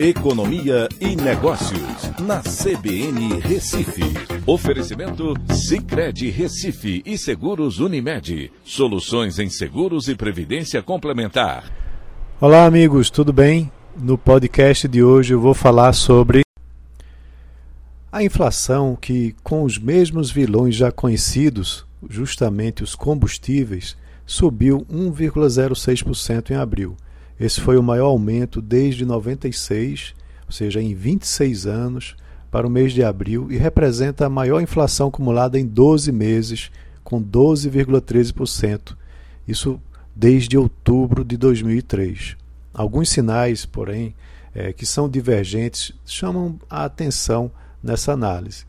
Economia e Negócios, na CBN Recife. Oferecimento Cicred Recife e Seguros Unimed. Soluções em seguros e previdência complementar. Olá, amigos, tudo bem? No podcast de hoje eu vou falar sobre a inflação que, com os mesmos vilões já conhecidos, justamente os combustíveis, subiu 1,06% em abril esse foi o maior aumento desde 96, ou seja, em 26 anos, para o mês de abril e representa a maior inflação acumulada em 12 meses, com 12,13%. Isso desde outubro de 2003. Alguns sinais, porém, é, que são divergentes chamam a atenção nessa análise.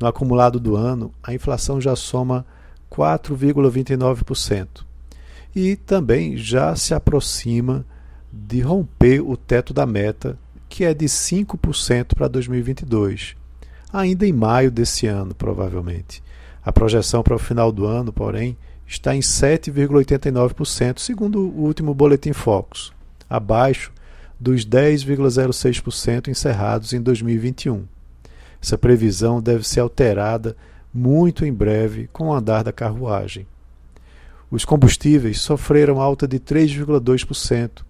No acumulado do ano, a inflação já soma 4,29% e também já se aproxima de romper o teto da meta, que é de 5% para 2022, ainda em maio desse ano, provavelmente. A projeção para o final do ano, porém, está em 7,89%, segundo o último Boletim Focus, abaixo dos 10,06% encerrados em 2021. Essa previsão deve ser alterada muito em breve com o andar da carruagem. Os combustíveis sofreram alta de 3,2%,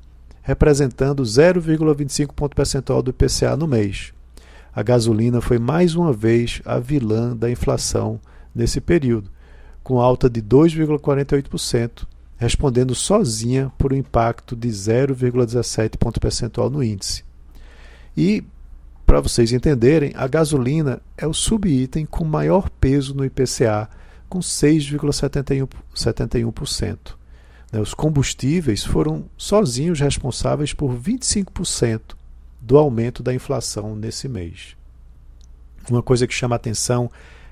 representando 0,25 ponto percentual do IPCA no mês. A gasolina foi mais uma vez a vilã da inflação nesse período, com alta de 2,48%, respondendo sozinha por um impacto de 0,17 ponto percentual no índice. E, para vocês entenderem, a gasolina é o subitem com maior peso no IPCA, com 6,71%. Né, os combustíveis foram sozinhos responsáveis por 25% do aumento da inflação nesse mês. Uma coisa que chama atenção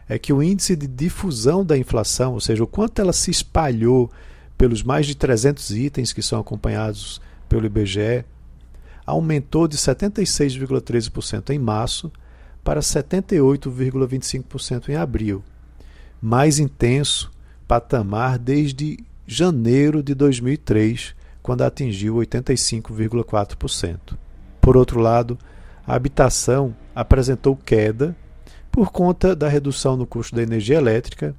é que o índice de difusão da inflação, ou seja, o quanto ela se espalhou pelos mais de 300 itens que são acompanhados pelo IBGE, aumentou de 76,13% em março para 78,25% em abril, mais intenso patamar desde janeiro de 2003, quando atingiu 85,4%. Por outro lado, a habitação apresentou queda por conta da redução no custo da energia elétrica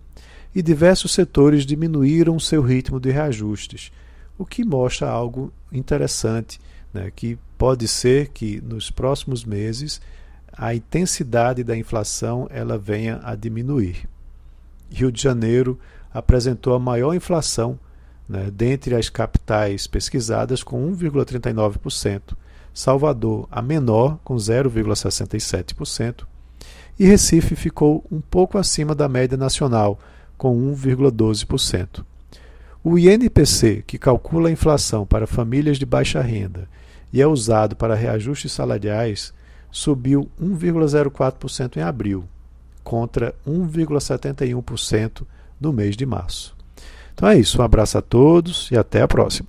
e diversos setores diminuíram seu ritmo de reajustes, o que mostra algo interessante, né, que pode ser que nos próximos meses a intensidade da inflação ela venha a diminuir. Rio de Janeiro apresentou a maior inflação né, dentre as capitais pesquisadas, com 1,39%, Salvador a menor, com 0,67%, e Recife ficou um pouco acima da média nacional, com 1,12%. O INPC, que calcula a inflação para famílias de baixa renda e é usado para reajustes salariais, subiu 1,04% em abril, contra 1,71% no mês de março. Então é isso, um abraço a todos e até a próxima.